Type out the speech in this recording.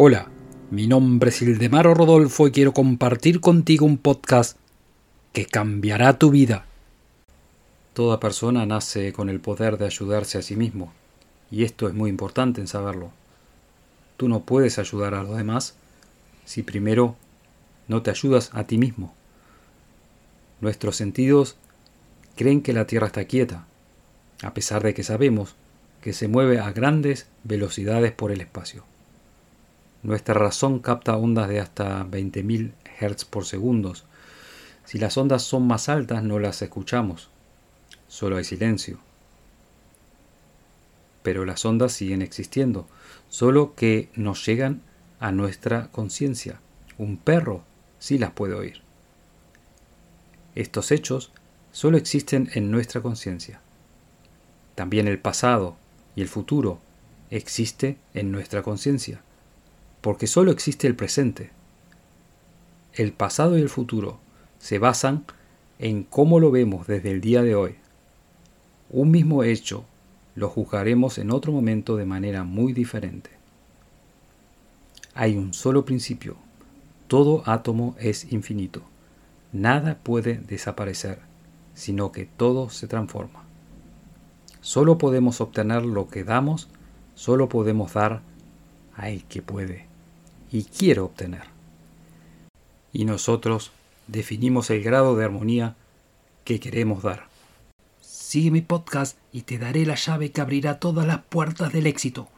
Hola, mi nombre es Ildemaro Rodolfo y quiero compartir contigo un podcast que cambiará tu vida. Toda persona nace con el poder de ayudarse a sí mismo, y esto es muy importante en saberlo. Tú no puedes ayudar a los demás si primero no te ayudas a ti mismo. Nuestros sentidos creen que la Tierra está quieta, a pesar de que sabemos que se mueve a grandes velocidades por el espacio. Nuestra razón capta ondas de hasta 20.000 Hz por segundo. Si las ondas son más altas no las escuchamos, solo hay silencio. Pero las ondas siguen existiendo, solo que nos llegan a nuestra conciencia. Un perro sí las puede oír. Estos hechos solo existen en nuestra conciencia. También el pasado y el futuro existe en nuestra conciencia porque solo existe el presente. El pasado y el futuro se basan en cómo lo vemos desde el día de hoy. Un mismo hecho lo juzgaremos en otro momento de manera muy diferente. Hay un solo principio. Todo átomo es infinito. Nada puede desaparecer, sino que todo se transforma. Solo podemos obtener lo que damos, solo podemos dar al que puede y quiero obtener. Y nosotros definimos el grado de armonía que queremos dar. Sigue mi podcast y te daré la llave que abrirá todas las puertas del éxito.